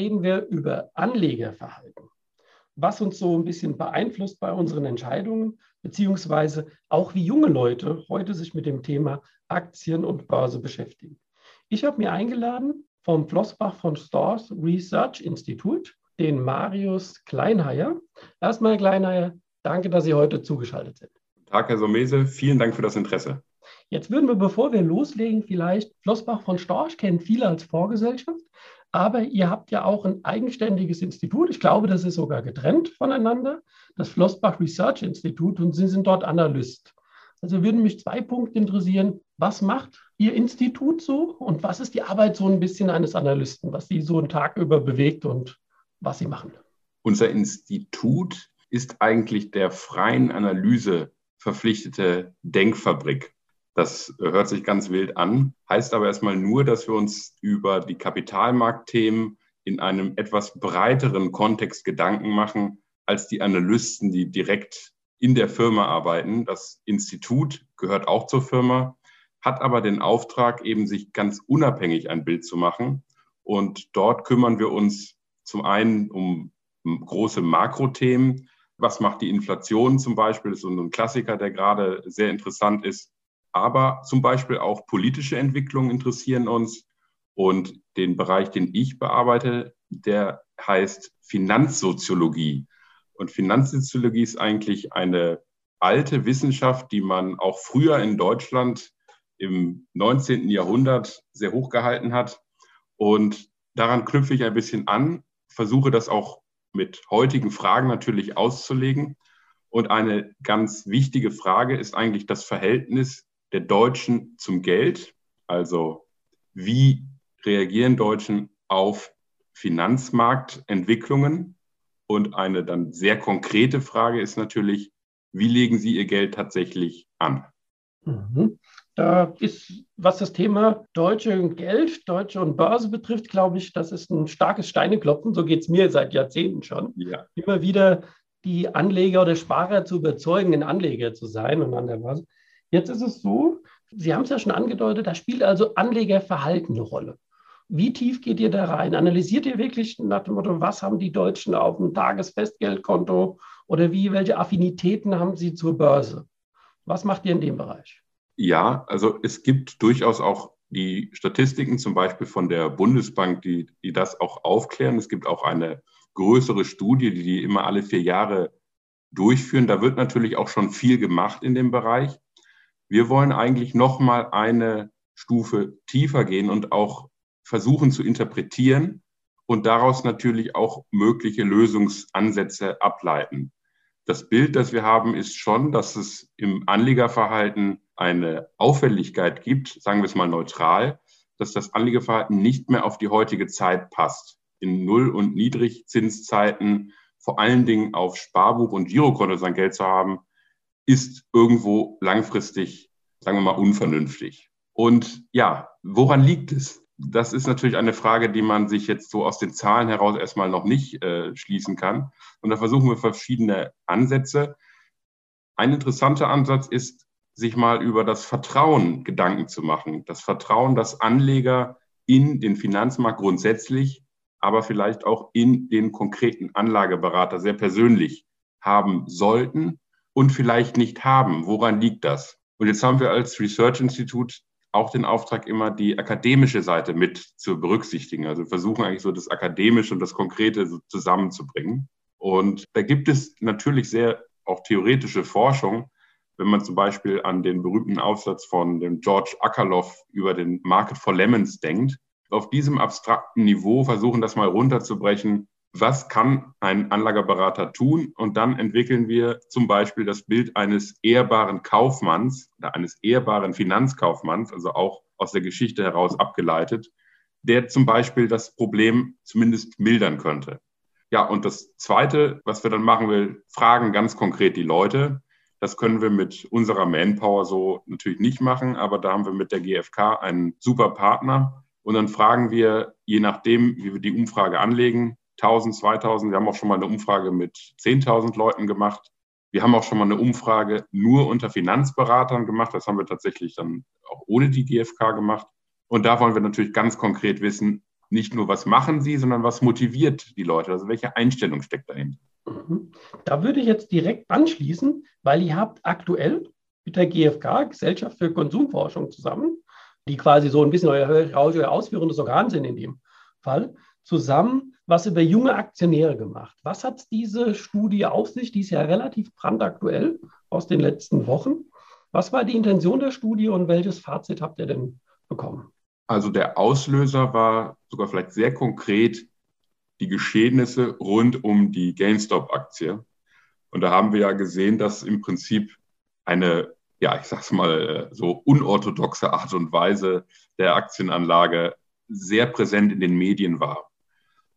Reden wir über Anlegerverhalten, was uns so ein bisschen beeinflusst bei unseren Entscheidungen, beziehungsweise auch wie junge Leute heute sich mit dem Thema Aktien und Börse beschäftigen. Ich habe mir eingeladen vom Flossbach von Stores Research Institute den Marius Kleinheier. Erstmal, Kleinheier, danke, dass Sie heute zugeschaltet sind. Tag, Herr Somese. Vielen Dank für das Interesse. Jetzt würden wir, bevor wir loslegen, vielleicht Flossbach von Storch kennen viele als Vorgesellschaft. Aber ihr habt ja auch ein eigenständiges Institut. Ich glaube, das ist sogar getrennt voneinander, das Flossbach Research Institute, und Sie sind dort Analyst. Also würden mich zwei Punkte interessieren. Was macht Ihr Institut so und was ist die Arbeit so ein bisschen eines Analysten, was Sie so einen Tag über bewegt und was Sie machen? Unser Institut ist eigentlich der freien Analyse verpflichtete Denkfabrik. Das hört sich ganz wild an, heißt aber erstmal nur, dass wir uns über die Kapitalmarktthemen in einem etwas breiteren Kontext Gedanken machen als die Analysten, die direkt in der Firma arbeiten. Das Institut gehört auch zur Firma, hat aber den Auftrag, eben sich ganz unabhängig ein Bild zu machen. Und dort kümmern wir uns zum einen um große Makrothemen. Was macht die Inflation zum Beispiel? Das ist so ein Klassiker, der gerade sehr interessant ist. Aber zum Beispiel auch politische Entwicklungen interessieren uns. Und den Bereich, den ich bearbeite, der heißt Finanzsoziologie. Und Finanzsoziologie ist eigentlich eine alte Wissenschaft, die man auch früher in Deutschland im 19. Jahrhundert sehr hochgehalten hat. Und daran knüpfe ich ein bisschen an, versuche das auch mit heutigen Fragen natürlich auszulegen. Und eine ganz wichtige Frage ist eigentlich das Verhältnis der Deutschen zum Geld. Also wie reagieren Deutschen auf Finanzmarktentwicklungen? Und eine dann sehr konkrete Frage ist natürlich, wie legen Sie Ihr Geld tatsächlich an? Mhm. Da ist, was das Thema deutsche Geld, deutsche und Börse betrifft, glaube ich, das ist ein starkes Steineklopfen. So geht es mir seit Jahrzehnten schon. Ja. Immer wieder die Anleger oder Sparer zu überzeugen, ein Anleger zu sein und an der Börse. Jetzt ist es so, Sie haben es ja schon angedeutet, da spielt also Anlegerverhalten eine Rolle. Wie tief geht ihr da rein? Analysiert ihr wirklich nach dem Motto, was haben die Deutschen auf dem Tagesfestgeldkonto oder wie, welche Affinitäten haben sie zur Börse? Was macht ihr in dem Bereich? Ja, also es gibt durchaus auch die Statistiken, zum Beispiel von der Bundesbank, die, die das auch aufklären. Es gibt auch eine größere Studie, die die immer alle vier Jahre durchführen. Da wird natürlich auch schon viel gemacht in dem Bereich. Wir wollen eigentlich noch mal eine Stufe tiefer gehen und auch versuchen zu interpretieren und daraus natürlich auch mögliche Lösungsansätze ableiten. Das Bild, das wir haben, ist schon, dass es im Anlegerverhalten eine Auffälligkeit gibt, sagen wir es mal neutral, dass das Anlegerverhalten nicht mehr auf die heutige Zeit passt. In Null- und Niedrigzinszeiten vor allen Dingen auf Sparbuch und Girokonto sein Geld zu haben, ist irgendwo langfristig, sagen wir mal, unvernünftig. Und ja, woran liegt es? Das ist natürlich eine Frage, die man sich jetzt so aus den Zahlen heraus erstmal noch nicht äh, schließen kann. Und da versuchen wir verschiedene Ansätze. Ein interessanter Ansatz ist, sich mal über das Vertrauen Gedanken zu machen. Das Vertrauen, das Anleger in den Finanzmarkt grundsätzlich, aber vielleicht auch in den konkreten Anlageberater sehr persönlich haben sollten und vielleicht nicht haben. Woran liegt das? Und jetzt haben wir als Research Institut auch den Auftrag, immer die akademische Seite mit zu berücksichtigen. Also versuchen eigentlich so das Akademische und das Konkrete so zusammenzubringen. Und da gibt es natürlich sehr auch theoretische Forschung, wenn man zum Beispiel an den berühmten Aufsatz von dem George Akerlof über den Market for Lemons denkt. Auf diesem abstrakten Niveau versuchen, das mal runterzubrechen was kann ein Anlageberater tun? Und dann entwickeln wir zum Beispiel das Bild eines ehrbaren Kaufmanns oder eines ehrbaren Finanzkaufmanns, also auch aus der Geschichte heraus abgeleitet, der zum Beispiel das Problem zumindest mildern könnte. Ja, und das Zweite, was wir dann machen will, fragen ganz konkret die Leute. Das können wir mit unserer Manpower so natürlich nicht machen, aber da haben wir mit der GfK einen super Partner. Und dann fragen wir, je nachdem, wie wir die Umfrage anlegen, 1000, 2000. Wir haben auch schon mal eine Umfrage mit 10.000 Leuten gemacht. Wir haben auch schon mal eine Umfrage nur unter Finanzberatern gemacht. Das haben wir tatsächlich dann auch ohne die GfK gemacht. Und da wollen wir natürlich ganz konkret wissen, nicht nur, was machen sie, sondern was motiviert die Leute? Also welche Einstellung steckt dahinter? Mhm. Da würde ich jetzt direkt anschließen, weil ihr habt aktuell mit der GfK, Gesellschaft für Konsumforschung, zusammen, die quasi so ein bisschen euer, euer ausführendes Organ sind in dem Fall, zusammen was über junge Aktionäre gemacht. Was hat diese Studie auf sich? Die ist ja relativ brandaktuell aus den letzten Wochen. Was war die Intention der Studie und welches Fazit habt ihr denn bekommen? Also der Auslöser war sogar vielleicht sehr konkret die Geschehnisse rund um die GameStop-Aktie. Und da haben wir ja gesehen, dass im Prinzip eine, ja, ich sag's mal, so unorthodoxe Art und Weise der Aktienanlage sehr präsent in den Medien war.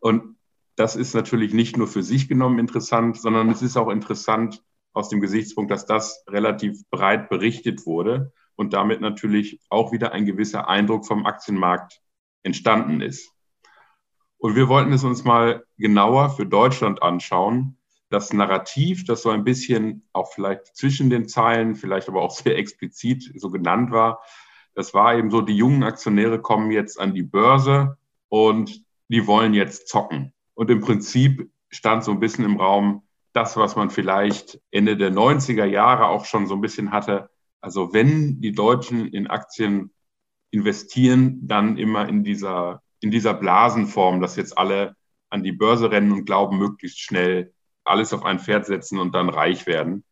Und das ist natürlich nicht nur für sich genommen interessant, sondern es ist auch interessant aus dem Gesichtspunkt, dass das relativ breit berichtet wurde und damit natürlich auch wieder ein gewisser Eindruck vom Aktienmarkt entstanden ist. Und wir wollten es uns mal genauer für Deutschland anschauen. Das Narrativ, das so ein bisschen auch vielleicht zwischen den Zeilen, vielleicht aber auch sehr explizit so genannt war, das war eben so, die jungen Aktionäre kommen jetzt an die Börse und die wollen jetzt zocken. Und im Prinzip stand so ein bisschen im Raum das, was man vielleicht Ende der 90er Jahre auch schon so ein bisschen hatte, also wenn die Deutschen in Aktien investieren, dann immer in dieser, in dieser Blasenform, dass jetzt alle an die Börse rennen und glauben, möglichst schnell alles auf ein Pferd setzen und dann reich werden.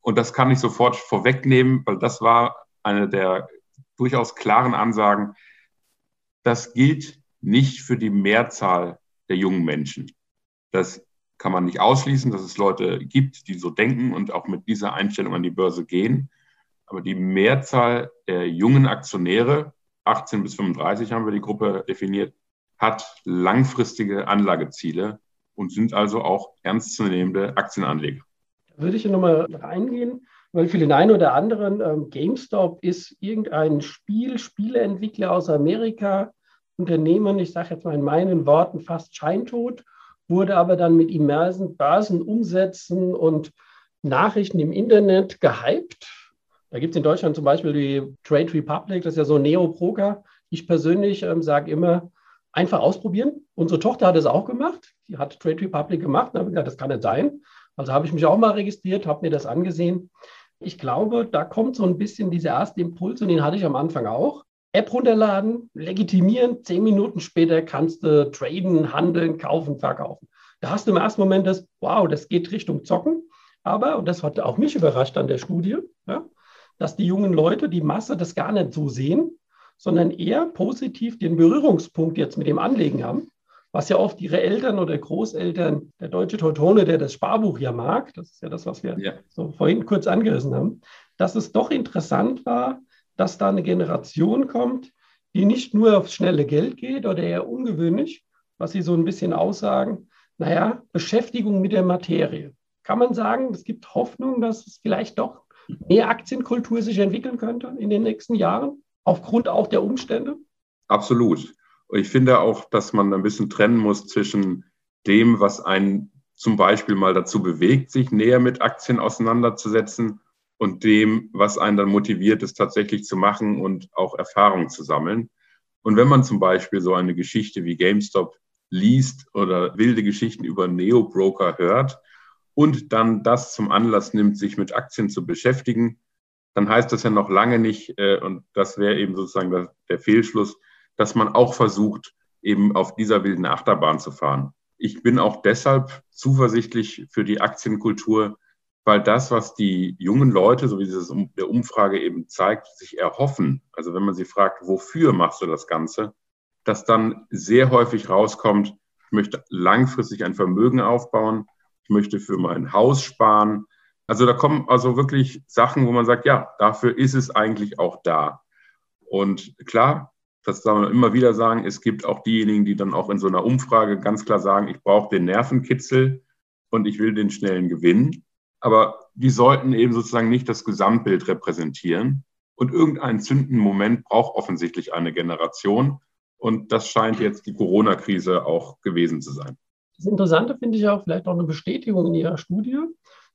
Und das kann ich sofort vorwegnehmen, weil das war eine der durchaus klaren Ansagen. Das gilt nicht für die Mehrzahl der jungen Menschen. Das kann man nicht ausschließen, dass es Leute gibt, die so denken und auch mit dieser Einstellung an die Börse gehen. Aber die Mehrzahl der jungen Aktionäre, 18 bis 35 haben wir die Gruppe definiert, hat langfristige Anlageziele und sind also auch ernstzunehmende Aktienanleger. Da würde ich nochmal reingehen, weil für den einen oder anderen ähm, GameStop ist irgendein Spiel, Spieleentwickler aus Amerika, Unternehmen, ich sage jetzt mal in meinen Worten fast scheintot, wurde aber dann mit immersen Börsenumsätzen und Nachrichten im Internet gehypt da gibt es in Deutschland zum Beispiel die Trade Republic, das ist ja so Neo-Broker. Ich persönlich ähm, sage immer, einfach ausprobieren. Unsere Tochter hat es auch gemacht. Die hat Trade Republic gemacht. Da habe ich gesagt, das kann nicht sein. Also habe ich mich auch mal registriert, habe mir das angesehen. Ich glaube, da kommt so ein bisschen dieser erste Impuls und den hatte ich am Anfang auch. App runterladen, legitimieren, zehn Minuten später kannst du traden, handeln, kaufen, verkaufen. Da hast du im ersten Moment das, wow, das geht Richtung Zocken. Aber, und das hat auch mich überrascht an der Studie, ja, dass die jungen Leute, die Masse, das gar nicht so sehen, sondern eher positiv den Berührungspunkt jetzt mit dem Anlegen haben, was ja oft ihre Eltern oder Großeltern, der deutsche Teutone, der das Sparbuch ja mag, das ist ja das, was wir ja. so vorhin kurz angerissen haben, dass es doch interessant war, dass da eine Generation kommt, die nicht nur aufs schnelle Geld geht oder eher ungewöhnlich, was sie so ein bisschen aussagen, naja, Beschäftigung mit der Materie. Kann man sagen, es gibt Hoffnung, dass es vielleicht doch mehr Aktienkultur sich entwickeln könnte in den nächsten Jahren, aufgrund auch der Umstände? Absolut. Ich finde auch, dass man ein bisschen trennen muss zwischen dem, was einen zum Beispiel mal dazu bewegt, sich näher mit Aktien auseinanderzusetzen und dem, was einen dann motiviert, es tatsächlich zu machen und auch Erfahrungen zu sammeln. Und wenn man zum Beispiel so eine Geschichte wie GameStop liest oder wilde Geschichten über Neo-Broker hört, und dann das zum Anlass nimmt, sich mit Aktien zu beschäftigen, dann heißt das ja noch lange nicht, äh, und das wäre eben sozusagen der Fehlschluss, dass man auch versucht, eben auf dieser wilden Achterbahn zu fahren. Ich bin auch deshalb zuversichtlich für die Aktienkultur, weil das, was die jungen Leute, so wie es der Umfrage eben zeigt, sich erhoffen, also wenn man sie fragt, wofür machst du das Ganze, dass dann sehr häufig rauskommt, ich möchte langfristig ein Vermögen aufbauen, ich möchte für mein Haus sparen. Also da kommen also wirklich Sachen, wo man sagt, ja, dafür ist es eigentlich auch da. Und klar, das sagen wir immer wieder sagen, es gibt auch diejenigen, die dann auch in so einer Umfrage ganz klar sagen, ich brauche den Nervenkitzel und ich will den schnellen Gewinn. Aber die sollten eben sozusagen nicht das Gesamtbild repräsentieren. Und irgendeinen zündenden Moment braucht offensichtlich eine Generation. Und das scheint jetzt die Corona-Krise auch gewesen zu sein. Das Interessante finde ich auch vielleicht auch eine Bestätigung in Ihrer Studie,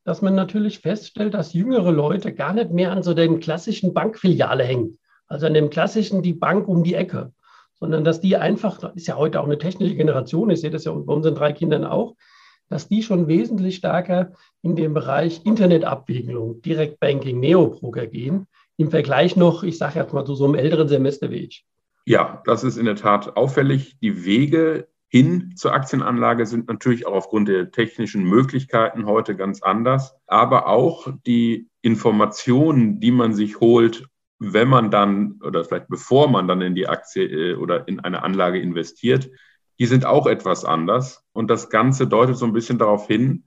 dass man natürlich feststellt, dass jüngere Leute gar nicht mehr an so den klassischen Bankfiliale hängen. Also an dem klassischen, die Bank um die Ecke, sondern dass die einfach, das ist ja heute auch eine technische Generation, ich sehe das ja bei unseren drei Kindern auch, dass die schon wesentlich stärker in den Bereich Internetabwicklung, Direktbanking, Neobroker gehen, im Vergleich noch, ich sage jetzt mal zu so einem älteren Semester wie ich. Ja, das ist in der Tat auffällig. Die Wege hin zur Aktienanlage sind natürlich auch aufgrund der technischen Möglichkeiten heute ganz anders. Aber auch die Informationen, die man sich holt, wenn man dann oder vielleicht bevor man dann in die Aktie äh, oder in eine Anlage investiert, die sind auch etwas anders. Und das Ganze deutet so ein bisschen darauf hin,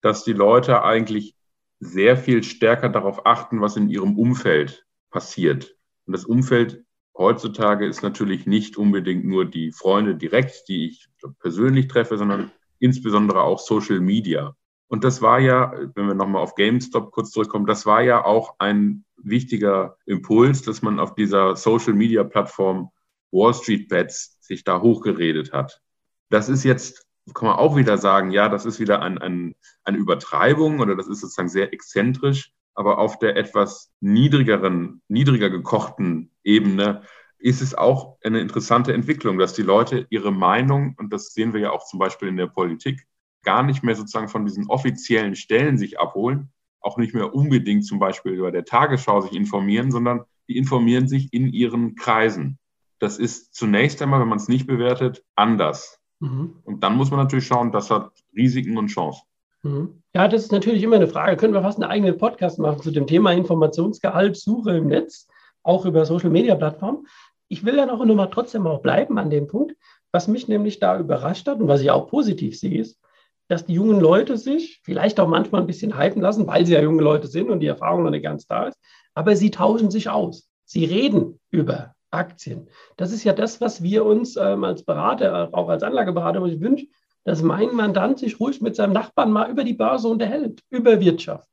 dass die Leute eigentlich sehr viel stärker darauf achten, was in ihrem Umfeld passiert. Und das Umfeld heutzutage ist natürlich nicht unbedingt nur die Freunde direkt, die ich persönlich treffe, sondern insbesondere auch Social Media. Und das war ja, wenn wir nochmal auf GameStop kurz zurückkommen, das war ja auch ein wichtiger Impuls, dass man auf dieser Social Media Plattform Wall Street Bets sich da hochgeredet hat. Das ist jetzt, kann man auch wieder sagen, ja, das ist wieder ein, ein, eine Übertreibung oder das ist sozusagen sehr exzentrisch. Aber auf der etwas niedrigeren, niedriger gekochten Ebene ist es auch eine interessante Entwicklung, dass die Leute ihre Meinung, und das sehen wir ja auch zum Beispiel in der Politik, gar nicht mehr sozusagen von diesen offiziellen Stellen sich abholen, auch nicht mehr unbedingt zum Beispiel über der Tagesschau sich informieren, sondern die informieren sich in ihren Kreisen. Das ist zunächst einmal, wenn man es nicht bewertet, anders. Mhm. Und dann muss man natürlich schauen, das hat Risiken und Chancen. Mhm. Ja, das ist natürlich immer eine Frage. Können wir fast einen eigenen Podcast machen zu dem Thema Informationsgehalt, Suche im Netz, auch über Social Media Plattformen. Ich will dann auch nur mal trotzdem auch bleiben an dem Punkt. Was mich nämlich da überrascht hat und was ich auch positiv sehe, ist, dass die jungen Leute sich vielleicht auch manchmal ein bisschen hypen lassen, weil sie ja junge Leute sind und die Erfahrung noch nicht ganz da ist. Aber sie tauschen sich aus. Sie reden über Aktien. Das ist ja das, was wir uns ähm, als Berater, auch als Anlageberater wünschen, dass mein Mandant sich ruhig mit seinem Nachbarn mal über die Börse unterhält, über Wirtschaft.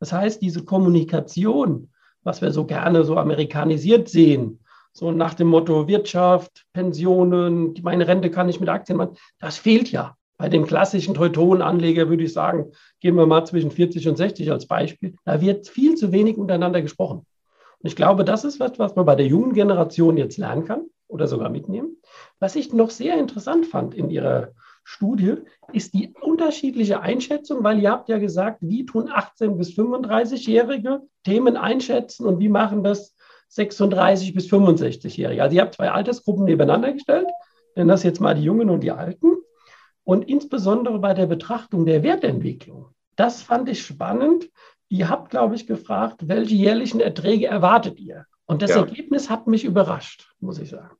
Das heißt, diese Kommunikation, was wir so gerne so amerikanisiert sehen, so nach dem Motto Wirtschaft, Pensionen, meine Rente kann ich mit Aktien machen, das fehlt ja. Bei dem klassischen Teutonenanleger würde ich sagen, gehen wir mal zwischen 40 und 60 als Beispiel. Da wird viel zu wenig untereinander gesprochen. Und ich glaube, das ist was, was man bei der jungen Generation jetzt lernen kann oder sogar mitnehmen. Was ich noch sehr interessant fand in Ihrer Studie, ist die unterschiedliche Einschätzung, weil ihr habt ja gesagt, wie tun 18- bis 35-Jährige Themen einschätzen und wie machen das 36- bis 65-Jährige. Also ihr habt zwei Altersgruppen nebeneinander gestellt, denn das jetzt mal die Jungen und die Alten und insbesondere bei der Betrachtung der Wertentwicklung. Das fand ich spannend. Ihr habt, glaube ich, gefragt, welche jährlichen Erträge erwartet ihr? Und das ja. Ergebnis hat mich überrascht, muss ich sagen.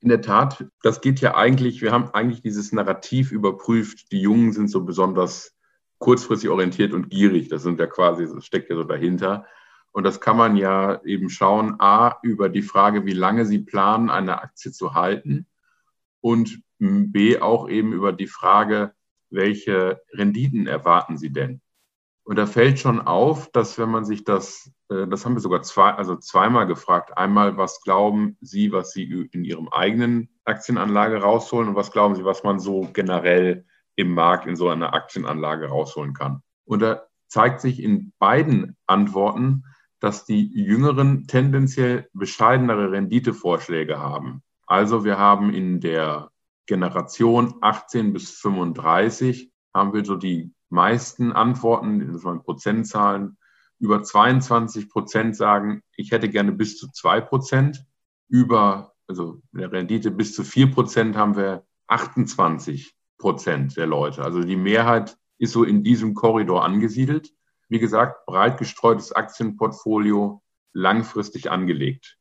In der Tat, das geht ja eigentlich, wir haben eigentlich dieses Narrativ überprüft, die Jungen sind so besonders kurzfristig orientiert und gierig. Das sind ja quasi, das steckt ja so dahinter. Und das kann man ja eben schauen, a, über die Frage, wie lange sie planen, eine Aktie zu halten und B auch eben über die Frage, welche Renditen erwarten Sie denn? Und da fällt schon auf, dass wenn man sich das, äh, das haben wir sogar zwei, also zweimal gefragt. Einmal, was glauben Sie, was Sie in Ihrem eigenen Aktienanlage rausholen und was glauben Sie, was man so generell im Markt in so einer Aktienanlage rausholen kann? Und da zeigt sich in beiden Antworten, dass die Jüngeren tendenziell bescheidenere Renditevorschläge haben. Also wir haben in der Generation 18 bis 35 haben wir so die meisten Antworten, das waren Prozentzahlen, über 22 Prozent sagen, ich hätte gerne bis zu 2 Prozent. Über, also der Rendite bis zu 4 Prozent haben wir 28 Prozent der Leute. Also die Mehrheit ist so in diesem Korridor angesiedelt. Wie gesagt, breit gestreutes Aktienportfolio, langfristig angelegt.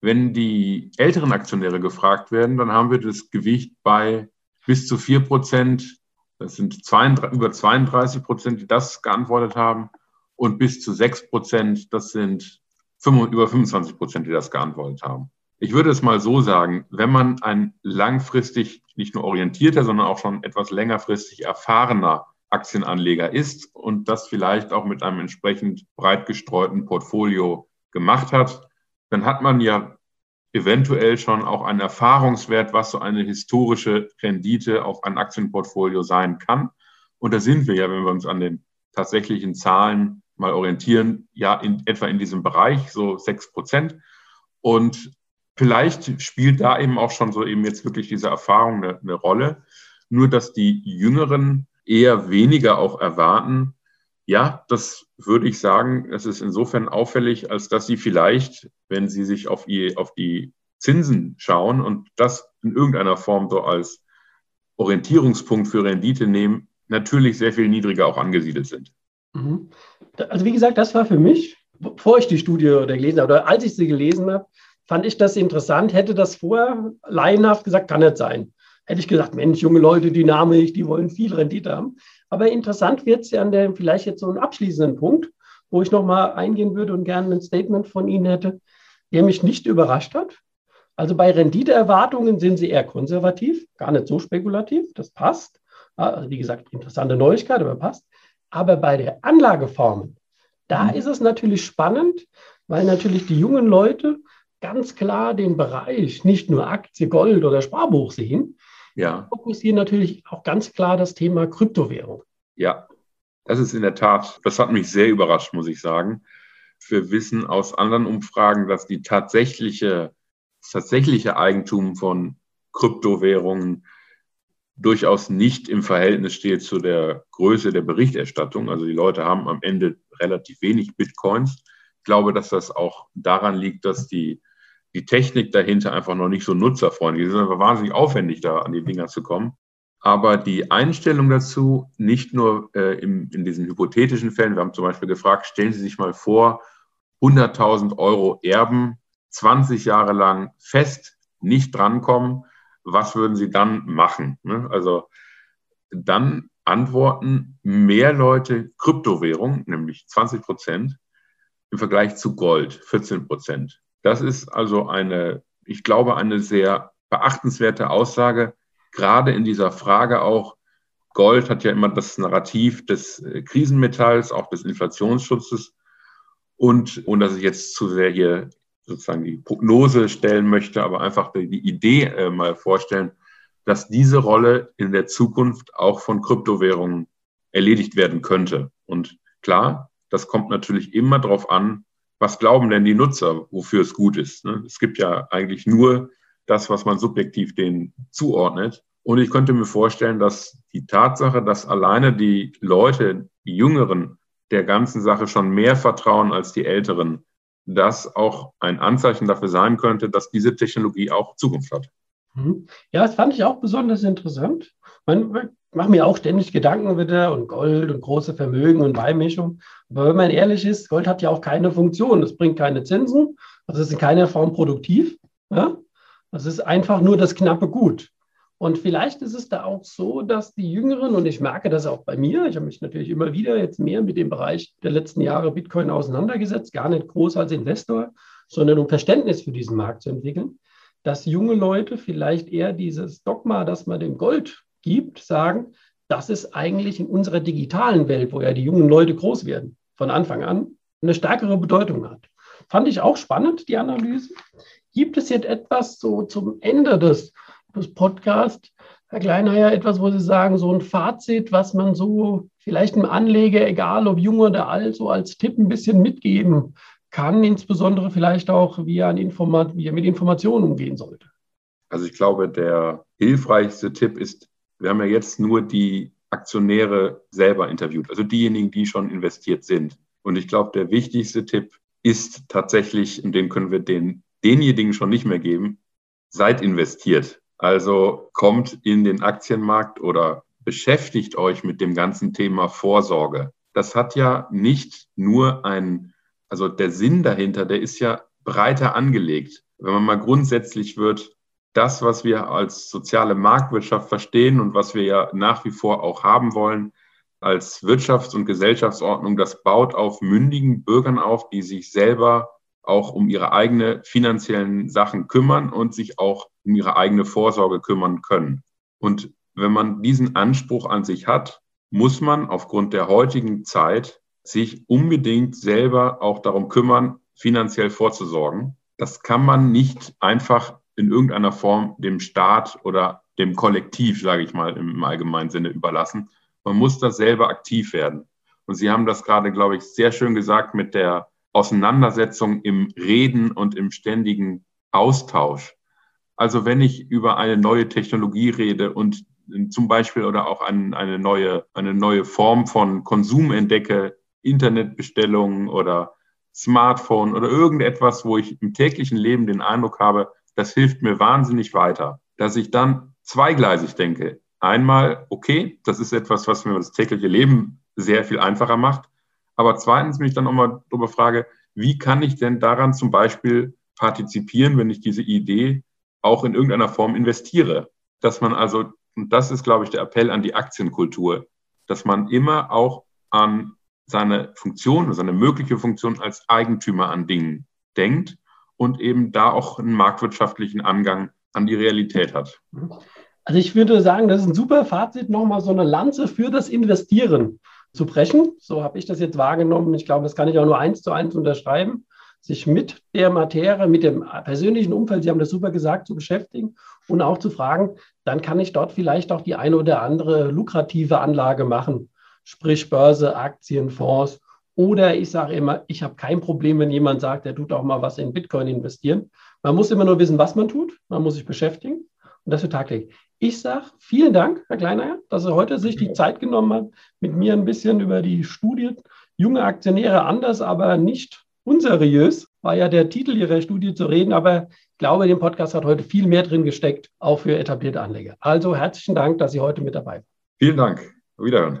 Wenn die älteren Aktionäre gefragt werden, dann haben wir das Gewicht bei bis zu 4 Prozent. Das sind 32, über 32 Prozent, die das geantwortet haben. Und bis zu 6 Prozent, das sind über 25 Prozent, die das geantwortet haben. Ich würde es mal so sagen, wenn man ein langfristig nicht nur orientierter, sondern auch schon etwas längerfristig erfahrener Aktienanleger ist und das vielleicht auch mit einem entsprechend breit gestreuten Portfolio gemacht hat, dann hat man ja eventuell schon auch einen Erfahrungswert, was so eine historische Rendite auf ein Aktienportfolio sein kann. Und da sind wir ja, wenn wir uns an den tatsächlichen Zahlen mal orientieren, ja in etwa in diesem Bereich, so sechs Prozent. Und vielleicht spielt da eben auch schon so eben jetzt wirklich diese Erfahrung eine, eine Rolle. Nur, dass die Jüngeren eher weniger auch erwarten. Ja, das würde ich sagen, es ist insofern auffällig, als dass sie vielleicht, wenn sie sich auf, die, auf die Zinsen schauen und das in irgendeiner Form so als Orientierungspunkt für Rendite nehmen, natürlich sehr viel niedriger auch angesiedelt sind. Mhm. Also wie gesagt, das war für mich, bevor ich die Studie oder gelesen habe, oder als ich sie gelesen habe, fand ich das interessant. Hätte das vorher laienhaft gesagt, kann nicht sein. Hätte ich gesagt, Mensch, junge Leute, dynamisch, die wollen viel Rendite haben. Aber interessant wird es ja an der vielleicht jetzt so einen abschließenden Punkt, wo ich nochmal eingehen würde und gerne ein Statement von Ihnen hätte, der mich nicht überrascht hat. Also bei Renditeerwartungen sind Sie eher konservativ, gar nicht so spekulativ, das passt. Also wie gesagt, interessante Neuigkeit, aber passt. Aber bei der Anlageform, da mhm. ist es natürlich spannend, weil natürlich die jungen Leute ganz klar den Bereich nicht nur Aktie, Gold oder Sparbuch sehen, ja. fokussieren natürlich auch ganz klar das Thema Kryptowährung. Ja, das ist in der Tat, das hat mich sehr überrascht, muss ich sagen. Wir wissen aus anderen Umfragen, dass die tatsächliche, das tatsächliche Eigentum von Kryptowährungen durchaus nicht im Verhältnis steht zu der Größe der Berichterstattung. Also die Leute haben am Ende relativ wenig Bitcoins. Ich glaube, dass das auch daran liegt, dass die, die Technik dahinter einfach noch nicht so nutzerfreundlich ist. Es ist einfach wahnsinnig aufwendig, da an die Dinger zu kommen. Aber die Einstellung dazu, nicht nur äh, im, in diesen hypothetischen Fällen, wir haben zum Beispiel gefragt, stellen Sie sich mal vor, 100.000 Euro Erben, 20 Jahre lang fest, nicht drankommen was würden Sie dann machen? Ne? Also dann antworten mehr Leute Kryptowährung, nämlich 20 Prozent, im Vergleich zu Gold, 14 Prozent. Das ist also eine, ich glaube, eine sehr beachtenswerte Aussage, gerade in dieser Frage auch, Gold hat ja immer das Narrativ des äh, Krisenmetalls, auch des Inflationsschutzes. Und ohne dass ich jetzt zu sehr hier sozusagen die Prognose stellen möchte, aber einfach die Idee äh, mal vorstellen, dass diese Rolle in der Zukunft auch von Kryptowährungen erledigt werden könnte. Und klar, das kommt natürlich immer darauf an, was glauben denn die Nutzer, wofür es gut ist. Ne? Es gibt ja eigentlich nur das, was man subjektiv denen zuordnet. Und ich könnte mir vorstellen, dass die Tatsache, dass alleine die Leute, die Jüngeren, der ganzen Sache schon mehr vertrauen als die Älteren, das auch ein Anzeichen dafür sein könnte, dass diese Technologie auch Zukunft hat. Mhm. Ja, das fand ich auch besonders interessant. Man macht mir auch ständig Gedanken wieder und Gold und große Vermögen und Beimischung. Aber wenn man ehrlich ist, Gold hat ja auch keine Funktion. Es bringt keine Zinsen. Es ist in keiner Form produktiv. Ja? Das ist einfach nur das knappe Gut. Und vielleicht ist es da auch so, dass die Jüngeren, und ich merke das auch bei mir, ich habe mich natürlich immer wieder jetzt mehr mit dem Bereich der letzten Jahre Bitcoin auseinandergesetzt, gar nicht groß als Investor, sondern um Verständnis für diesen Markt zu entwickeln, dass junge Leute vielleicht eher dieses Dogma, das man dem Gold gibt, sagen, das ist eigentlich in unserer digitalen Welt, wo ja die jungen Leute groß werden, von Anfang an, eine stärkere Bedeutung hat. Fand ich auch spannend, die Analyse. Gibt es jetzt etwas so zum Ende des des Podcasts, Herr Kleinheier, etwas, wo Sie sagen, so ein Fazit, was man so vielleicht einem Anleger, egal ob jung oder alt, so als Tipp ein bisschen mitgeben kann, insbesondere vielleicht auch, wie er, wie er mit Informationen umgehen sollte? Also ich glaube, der hilfreichste Tipp ist, wir haben ja jetzt nur die Aktionäre selber interviewt, also diejenigen, die schon investiert sind. Und ich glaube, der wichtigste Tipp ist tatsächlich, und den können wir den, denjenigen schon nicht mehr geben, seid investiert. Also kommt in den Aktienmarkt oder beschäftigt euch mit dem ganzen Thema Vorsorge. Das hat ja nicht nur ein, also der Sinn dahinter, der ist ja breiter angelegt. Wenn man mal grundsätzlich wird, das, was wir als soziale Marktwirtschaft verstehen und was wir ja nach wie vor auch haben wollen, als Wirtschafts- und Gesellschaftsordnung, das baut auf mündigen Bürgern auf, die sich selber auch um ihre eigene finanziellen Sachen kümmern und sich auch um ihre eigene Vorsorge kümmern können. Und wenn man diesen Anspruch an sich hat, muss man aufgrund der heutigen Zeit sich unbedingt selber auch darum kümmern, finanziell vorzusorgen. Das kann man nicht einfach in irgendeiner Form dem Staat oder dem Kollektiv, sage ich mal, im allgemeinen Sinne überlassen. Man muss da selber aktiv werden. Und Sie haben das gerade, glaube ich, sehr schön gesagt mit der Auseinandersetzung im Reden und im ständigen Austausch. Also wenn ich über eine neue Technologie rede und zum Beispiel oder auch ein, eine, neue, eine neue Form von Konsum entdecke, Internetbestellungen oder Smartphone oder irgendetwas, wo ich im täglichen Leben den Eindruck habe, das hilft mir wahnsinnig weiter, dass ich dann zweigleisig denke. Einmal, okay, das ist etwas, was mir das tägliche Leben sehr viel einfacher macht. Aber zweitens mich dann auch mal darüber frage, wie kann ich denn daran zum Beispiel partizipieren, wenn ich diese Idee auch in irgendeiner Form investiere? Dass man also, und das ist, glaube ich, der Appell an die Aktienkultur, dass man immer auch an seine Funktion, seine mögliche Funktion als Eigentümer an Dingen denkt und eben da auch einen marktwirtschaftlichen Angang an die Realität hat. Also ich würde sagen, das ist ein super Fazit, nochmal so eine Lanze für das Investieren zu brechen. So habe ich das jetzt wahrgenommen. Ich glaube, das kann ich auch nur eins zu eins unterschreiben, sich mit der Materie, mit dem persönlichen Umfeld, Sie haben das super gesagt, zu beschäftigen und auch zu fragen, dann kann ich dort vielleicht auch die eine oder andere lukrative Anlage machen sprich Börse, Aktien, Fonds. Oder ich sage immer, ich habe kein Problem, wenn jemand sagt, er tut auch mal was in Bitcoin investieren. Man muss immer nur wissen, was man tut. Man muss sich beschäftigen und das für tagtäglich. Ich sage vielen Dank, Herr Kleineier, dass er heute sich die Zeit genommen hat, mit mir ein bisschen über die Studie junge Aktionäre anders, aber nicht unseriös, war ja der Titel Ihrer Studie zu reden. Aber ich glaube, dem Podcast hat heute viel mehr drin gesteckt, auch für etablierte Anleger. Also herzlichen Dank, dass Sie heute mit dabei waren. Vielen Dank. Wiederhören.